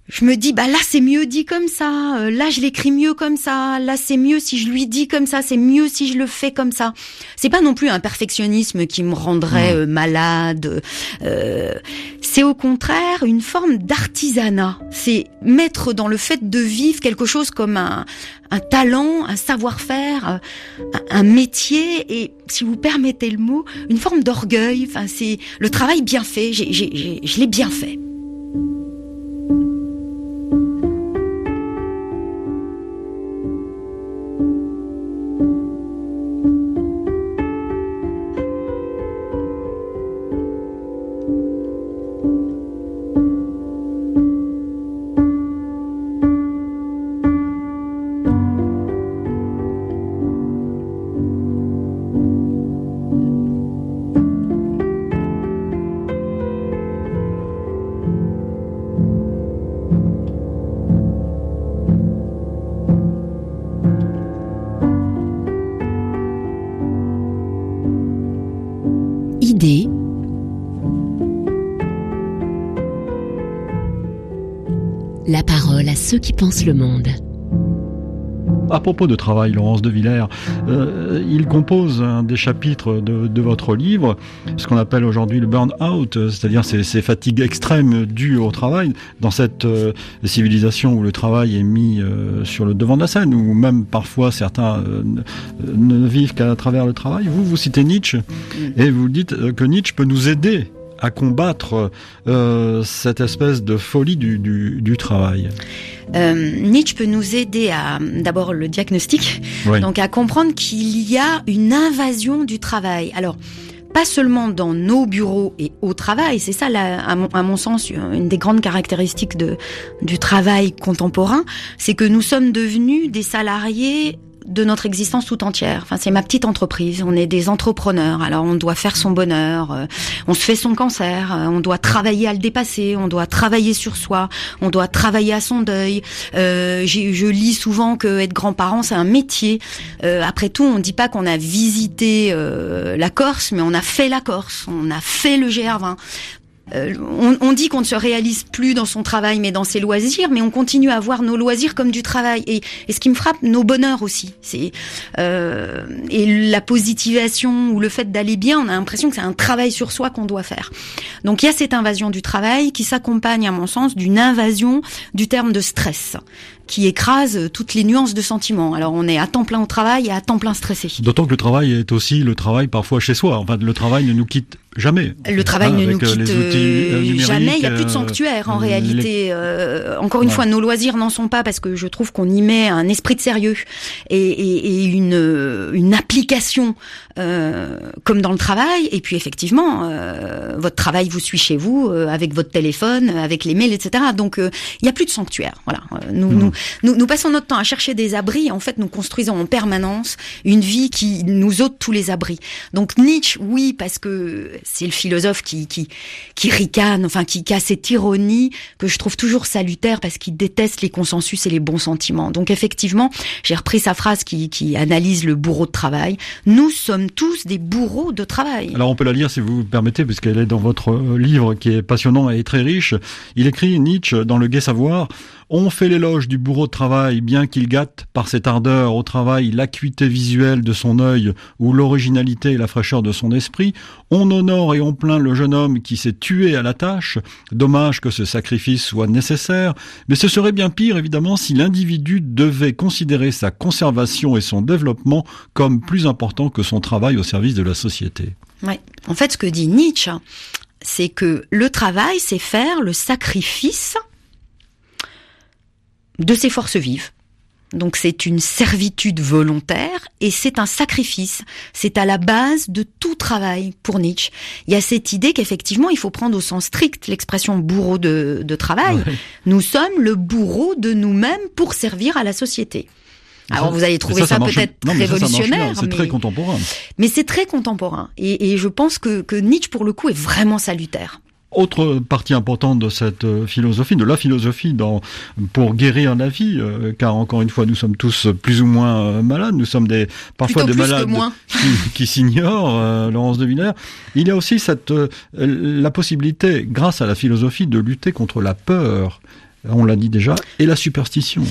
je me dis bah là c'est mieux dit comme ça, euh, là je l'écris mieux comme ça, là c'est mieux si je lui dis comme ça, c'est mieux si je le fais comme ça. C'est pas non plus un perfectionnisme qui me rendrait euh, malade. Euh, c'est au contraire une forme d'artisanat. C'est mettre dans le fait de vivre quelque chose comme un, un talent, un savoir-faire, un, un métier et si vous permettez le mot, une forme d'orgueil. Enfin c'est le travail bien fait. J'ai, j'ai, je l'ai bien fait. À ceux qui pensent le monde. À propos de travail, Laurence de Villers, euh, il compose un des chapitres de, votre livre, ce qu'on appelle aujourd'hui le burn-out, c'est-à-dire ces, fatigues extrêmes dues au travail, dans cette euh, civilisation où le travail est mis euh, sur le devant de la scène, où même parfois certains ne vivent qu'à travers le travail. Vous, vous citez Nietzsche, et vous dites que Nietzsche peut nous aider à combattre euh, cette espèce de folie du, du, travail. Euh, Nietzsche peut nous aider à d'abord le diagnostic, donc à comprendre qu'il y a une invasion du travail. Alors pas seulement dans nos bureaux et au travail, c'est ça, à, mon, à, mon, sens, une des grandes caractéristiques de, du travail contemporain, c'est que nous sommes devenus des salariés de notre existence tout entière. Enfin, c'est ma petite entreprise. On est des entrepreneurs. Alors, on doit faire son bonheur. euh, on se fait son cancer. euh, on doit travailler à le dépasser. On doit travailler sur soi. On doit travailler à son deuil. Euh, je lis souvent que être grand-parent, c'est un métier. Euh, après tout, on dit pas qu'on a visité euh, la Corse, mais on a fait la Corse. On a fait le GR20. Euh, on, on dit qu'on ne se réalise plus dans son travail, mais dans ses loisirs, mais on continue à voir nos loisirs comme du travail. Et, et ce qui me frappe, nos bonheurs aussi. C'est euh, et la positivation ou le fait d'aller bien, on a l'impression que c'est un travail sur soi qu'on doit faire. Donc il y a cette invasion du travail qui s'accompagne, à mon sens, d'une invasion du terme de stress qui écrase toutes les nuances de sentiments. Alors on est à temps plein au travail et à temps plein stressé. D'autant que le travail est aussi le travail parfois chez soi. Enfin, le travail ne nous quitte jamais. Le travail ne nous euh, quitte euh, euh, jamais. Il n'y a plus de sanctuaire en réalité. Euh, encore une Ouais. fois, nos loisirs n'en sont pas parce que je trouve qu'on y met un esprit de sérieux et, et, et une, une application euh, comme dans le travail. Et puis effectivement, euh, votre travail vous suit chez vous euh, avec votre téléphone, avec les mails, etc. Donc euh, il n'y a plus de sanctuaire. Voilà. Nous, nous, nous, nous passons notre temps à chercher des abris. En fait, nous construisons en permanence une vie qui nous ôte tous les abris. Donc Nietzsche, oui, parce que c'est le philosophe qui qui qui ricane, enfin qui, qui a cette ironie que je trouve toujours salutaire parce qu'il déteste les consensus et les bons sentiments. Donc effectivement, j'ai repris sa phrase qui qui analyse le bourreau de travail. Nous sommes tous des bourreaux de travail. Alors on peut la lire si vous permettez, puisqu'elle est dans votre euh, livre qui est passionnant et très riche. Il écrit Nietzsche dans Le Gai Savoir. On fait l'éloge du bourreau de travail, bien qu'il gâte par cette ardeur au travail l'acuité visuelle de son œil ou l'originalité et la fraîcheur de son esprit. On honore et on plaint le jeune homme qui s'est tué à la tâche. Dommage que ce sacrifice soit nécessaire, mais ce serait bien pire évidemment si l'individu devait considérer sa conservation et son développement comme plus important que son travail au service de la société. Ouais. En fait, ce que dit Nietzsche, c'est que le travail, c'est faire le sacrifice de ses forces vives. Donc c'est une servitude volontaire et c'est un sacrifice. C'est à la base de tout travail pour Nietzsche. Il y a cette idée qu'effectivement il faut prendre au sens strict l'expression bourreau de, de travail. Ouais. Nous sommes le bourreau de nous-mêmes pour servir à la société. Alors Ça- vous allez trouver ça, peut-être ça, ça révolutionnaire, C'est mais, très contemporain. mais c'est très contemporain. Et, et je pense que, que Nietzsche pour le coup est vraiment salutaire. Autre partie importante de cette euh, philosophie, de la philosophie dans, pour guérir la vie, euh, car encore une fois, nous sommes tous plus ou moins euh, malades, nous sommes des, parfois Plutôt des malades qui, qui s'ignorent, euh, Laurence de Villers. Il y a aussi cette, euh, la possibilité, grâce à la philosophie, de lutter contre la peur, on l'a dit déjà, et la superstition.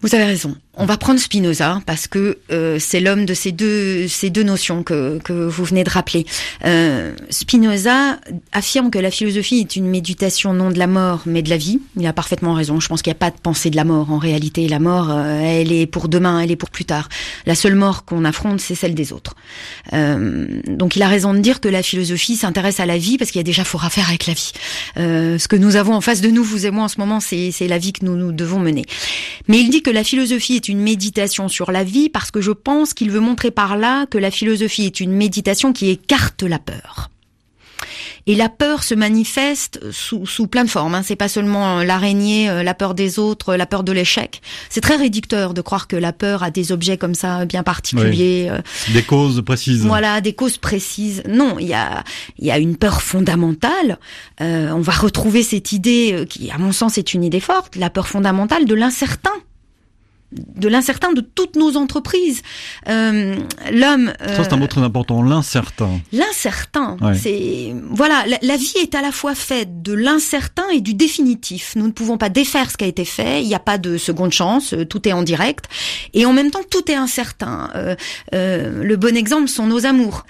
Vous avez raison. On va prendre Spinoza parce que euh, c'est l'homme de ces deux ces deux notions que que vous venez de rappeler. Euh, Spinoza affirme que la philosophie est une méditation non de la mort mais de la vie. Il a parfaitement raison. Je pense qu'il n'y a pas de pensée de la mort en réalité. La mort, euh, elle est pour demain, elle est pour plus tard. La seule mort qu'on affronte, c'est celle des autres. Euh, donc il a raison de dire que la philosophie s'intéresse à la vie parce qu'il y a déjà fort à faire avec la vie. Euh, ce que nous avons en face de nous, vous et moi en ce moment, c'est la vie que nous nous devons mener. Mais il dit que la philosophie est une méditation sur la vie parce que je pense qu'il veut montrer par là que la philosophie est une méditation qui écarte la peur. Et la peur se manifeste sous, sous plein de formes. Hein. C'est pas seulement euh, l'araignée, euh, la peur des autres, la peur de l'échec. C'est très réducteur de croire que la peur a des objets comme ça bien particuliers. euh, Des causes précises. voilà, des causes précises. Non, il y a, y a une peur fondamentale. Euh, on va retrouver cette idée euh, qui, à mon sens, est une idée forte, la peur fondamentale de l'incertain de l'incertain de toutes nos entreprises. Euh, L'homme, Ça, c'est un mot très important, l'incertain. l'incertain, Ouais. c'est voilà, la, la vie est à la fois faite de l'incertain et du définitif. Nous ne pouvons pas défaire ce qui a été fait. Il n'y a pas de seconde chance. euh, Tout est en direct et en même temps tout est incertain. Euh, euh, le bon exemple sont nos amours.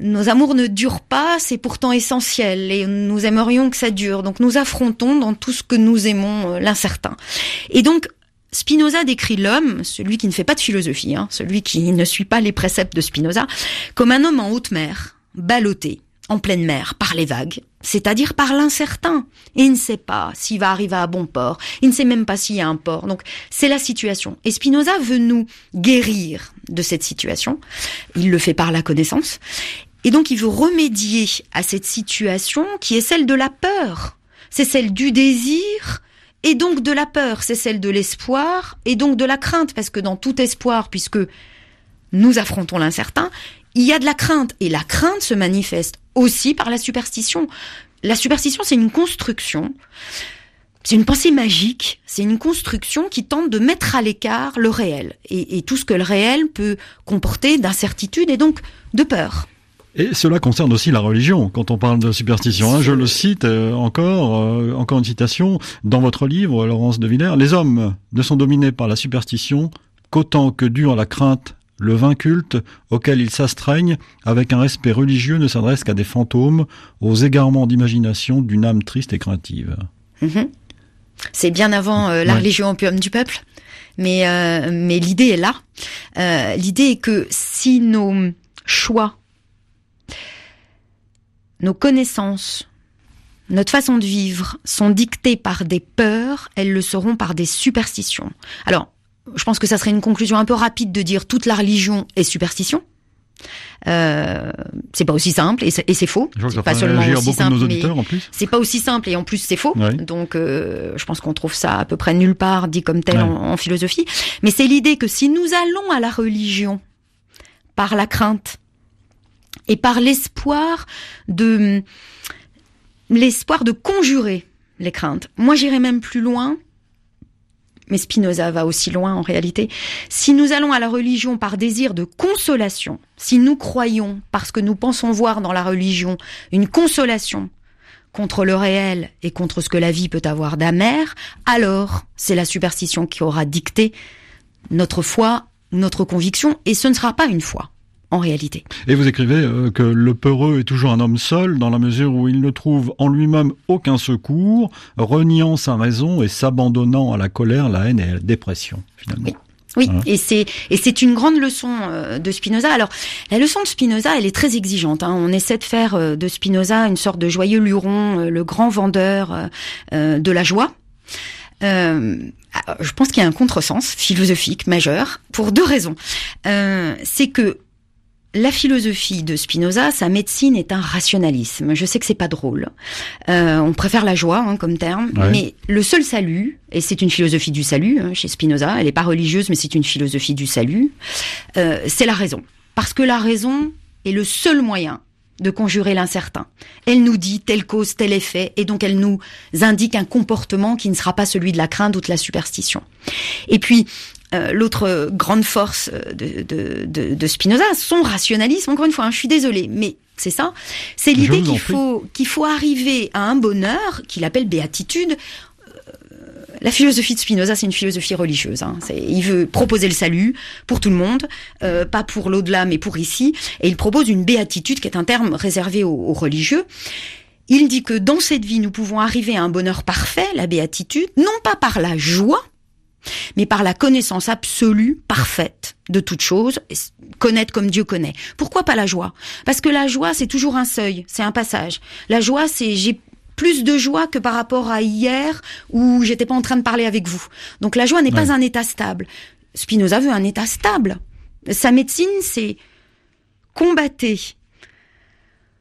Nos amours ne durent pas, c'est pourtant essentiel et nous aimerions que ça dure. Donc nous affrontons dans tout ce que nous aimons euh, l'incertain. Et donc Spinoza décrit l'homme, celui qui ne fait pas de philosophie, hein, celui qui ne suit pas les préceptes de Spinoza, comme un homme en haute mer, ballotté, en pleine mer, par les vagues, c'est-à-dire par l'incertain. Il ne sait pas s'il va arriver à bon port, il ne sait même pas s'il y a un port. Donc c'est la situation. Et Spinoza veut nous guérir de cette situation. Il le fait par la connaissance. Et donc il veut remédier à cette situation qui est celle de la peur. C'est celle du désir Et donc de la peur, c'est celle de l'espoir, et donc de la crainte, parce que dans tout espoir, puisque nous affrontons l'incertain, il y a de la crainte, et la crainte se manifeste aussi par la superstition. La superstition, c'est une construction, c'est une pensée magique, c'est une construction qui tente de mettre à l'écart le réel, et, tout ce que le réel peut comporter d'incertitude et donc de peur. Et cela concerne aussi la religion, quand on parle de superstition. Hein, je le cite euh, encore, euh, encore une citation, dans votre livre, Laurence de Villers, les hommes ne sont dominés par la superstition qu'autant que dure la crainte, le vain culte auquel ils s'astreignent, avec un respect religieux, ne s'adresse qu'à des fantômes, aux égarements d'imagination d'une âme triste et craintive. Mhm. C'est bien avant euh, la Ouais. religion opium du peuple, mais, mais l'idée est là. l'idée est que si nos choix nos connaissances, notre façon de vivre sont dictées par des peurs, elles le seront par des superstitions. Alors, je pense que ça serait une conclusion un peu rapide de dire toute la religion est superstition. Euh, c'est pas aussi simple et c'est, faux. C'est pas seulement aussi simple, mais auditeurs en plus. c'est pas aussi simple et en plus c'est faux. Ouais. Donc euh, je pense qu'on trouve ça à peu près nulle part dit comme tel Ouais. en, en philosophie. Mais c'est l'idée que si nous allons à la religion par la crainte et par l'espoir de l'espoir de conjurer les craintes. Moi j'irais même plus loin. Mais Spinoza va aussi loin en réalité. Si nous allons à la religion par désir de consolation, si nous croyons, parce que nous pensons voir dans la religion une consolation contre le réel et contre ce que la vie peut avoir d'amer, alors c'est la superstition qui aura dicté notre foi, notre conviction, et ce ne sera pas une foi, en réalité. Et vous écrivez euh, que le peureux est toujours un homme seul dans la mesure où il ne trouve en lui-même aucun secours, reniant sa raison et s'abandonnant à la colère, la haine et la dépression, finalement. Oui. Oui, Voilà. et c'est et c'est une grande leçon euh, de Spinoza. Alors la leçon de Spinoza, elle est très exigeante. Hein. On essaie de faire euh, de Spinoza une sorte de joyeux luron, le grand vendeur de la joie. Euh, je pense qu'il y a un contresens philosophique majeur pour deux raisons. Euh, c'est que la philosophie de Spinoza, sa médecine est un rationalisme. Je sais que c'est pas drôle. Euh, on préfère la joie hein, comme terme, Ouais. mais le seul salut, et c'est une philosophie du salut hein, chez Spinoza, elle n'est pas religieuse, mais c'est une philosophie du salut, euh, c'est la raison. Parce que la raison est le seul moyen de conjurer l'incertain. Elle nous dit telle cause, tel effet, et donc elle nous indique un comportement qui ne sera pas celui de la crainte ou de la superstition. Et puis, euh, l'autre grande force euh, de, de, de, de Spinoza, son rationalisme, encore une fois, hein, je suis désolée, mais c'est ça, c'est l'idée qu'il faut, qu'il faut arriver à un bonheur qu'il appelle béatitude. Euh, La philosophie de Spinoza, c'est une philosophie religieuse. Hein. Il veut proposer le salut pour tout le monde, euh, pas pour l'au-delà, mais pour ici. Et il propose une béatitude, qui est un terme réservé aux, aux religieux. Il dit que dans cette vie, nous pouvons arriver à un bonheur parfait, la béatitude, non pas par la joie, mais par la connaissance absolue, parfaite de toute chose, connaître comme Dieu connaît. Pourquoi pas la joie? Parce que la joie, c'est toujours un seuil, c'est un passage. La joie, c'est j'ai plus de joie que par rapport à hier où j'étais pas en train de parler avec vous. Donc la joie n'est Ouais. pas un état stable. Spinoza veut un état stable. Sa médecine, c'est combattez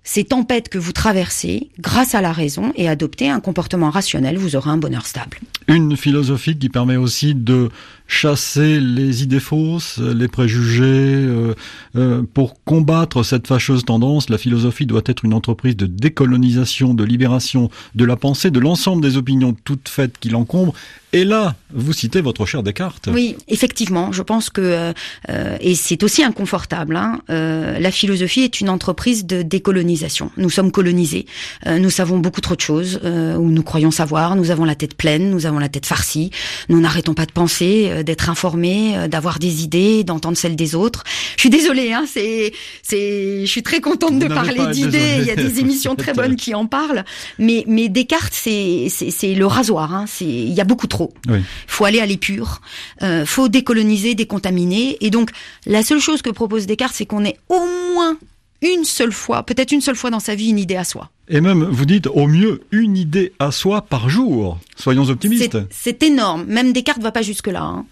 ces tempêtes que vous traversez grâce à la raison et adoptez un comportement rationnel, vous aurez un bonheur stable. Une philosophie qui permet aussi de chasser les idées fausses, les préjugés. euh, euh, pour combattre cette fâcheuse tendance, la philosophie doit être une entreprise de décolonisation, de libération de la pensée, de l'ensemble des opinions toutes faites qui l'encombrent. Et là, vous citez votre cher Descartes. Oui, effectivement, je pense que euh, euh, et c'est aussi inconfortable. Hein, euh, la philosophie est une entreprise de décolonisation. Nous sommes colonisés, euh, nous savons beaucoup trop de choses, euh, ou nous croyons savoir. Nous avons la tête pleine, nous avons la tête farcie. Nous n'arrêtons pas de penser, euh, d'être informés, euh, d'avoir des idées, d'entendre celles des autres. Je suis désolée, hein, c'est c'est, je suis très contente de parler d'idées. Il y a des émissions très bonnes qui en parlent, mais mais Descartes, c'est c'est c'est le rasoir. Hein, c'est il y a beaucoup trop Oui. faut aller à l'épure, euh, faut décoloniser, décontaminer. Et donc, la seule chose que propose Descartes, c'est qu'on ait au moins une seule fois, peut-être une seule fois dans sa vie, une idée à soi. Et même, vous dites, au mieux, une idée à soi par jour. Soyons optimistes. C'est- énorme. Même Descartes va pas jusque-là. hein.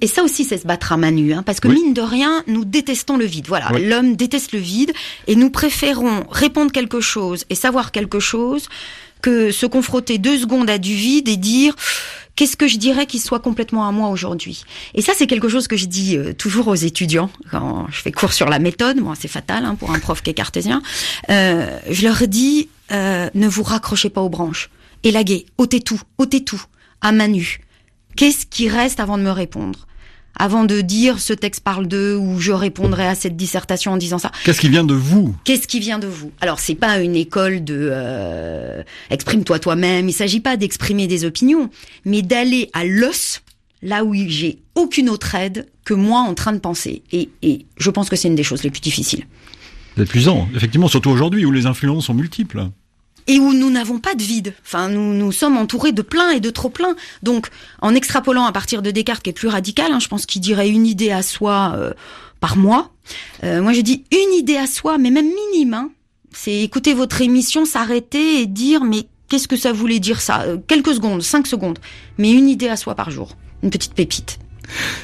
Et ça aussi, c'est se battre à main nue, hein, parce que Oui. mine de rien, nous détestons le vide. Voilà, Oui. l'homme déteste le vide, et nous préférons répondre quelque chose et savoir quelque chose que se confronter deux secondes à du vide et dire qu'est-ce que je dirais qui soit complètement à moi aujourd'hui? Et ça, c'est quelque chose que je dis euh, toujours aux étudiants quand je fais cours sur la méthode. Bon, c'est fatal hein, pour un prof qui est cartésien. Euh, je leur dis euh, ne vous raccrochez pas aux branches. Élaguez, ôtez tout, ôtez tout, à main nue. Qu'est-ce qui reste avant de me répondre? Avant de dire ce texte parle d'eux ou je répondrai à cette dissertation en disant ça. Qu'est-ce qui vient de vous? Qu'est-ce qui vient de vous? Alors c'est pas une école de euh, exprime-toi toi-même. Il s'agit pas d'exprimer des opinions, mais d'aller à l'os là où j'ai aucune autre aide que moi en train de penser. Et, et je pense que c'est une des choses les plus difficiles. C'est épuisant, effectivement, surtout aujourd'hui où les influences sont multiples et où nous n'avons pas de vide. Enfin, nous, nous sommes entourés de plein et de trop plein. Donc, en extrapolant à partir de Descartes, qui est plus radical, hein, je pense qu'il dirait une idée à soi euh, par mois. Euh, moi, je dis une idée à soi, mais même minime. Hein. C'est écouter votre émission, s'arrêter et dire, mais qu'est-ce que ça voulait dire ça? Euh, Quelques secondes, cinq secondes, mais une idée à soi par jour. Une petite pépite.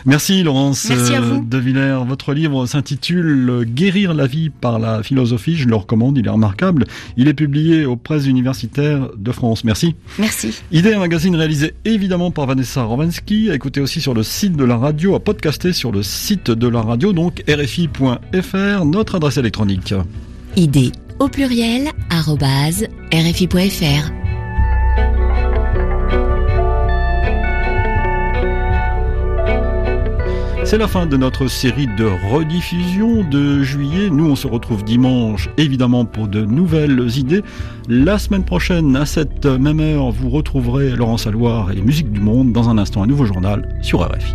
Merci Laurence Merci à euh, vous. de Villers. Votre livre s'intitule Guérir la vie par la philosophie. Je le recommande, il est remarquable. Il est publié aux presses universitaires de France. Merci. Merci. Idée, un magazine réalisé évidemment par Vanessa Rovansky, à écouter aussi sur le site de la radio, à podcaster sur le site de la radio, donc rfi.fr, notre adresse électronique. Idée au pluriel arrobase rfi.fr. C'est la fin de notre série de rediffusion de juillet. Nous, on se retrouve dimanche, évidemment, pour de nouvelles idées. La semaine prochaine, à cette même heure, vous retrouverez Laurence Alloire et Musique du Monde. Dans un instant, un nouveau journal sur RFI.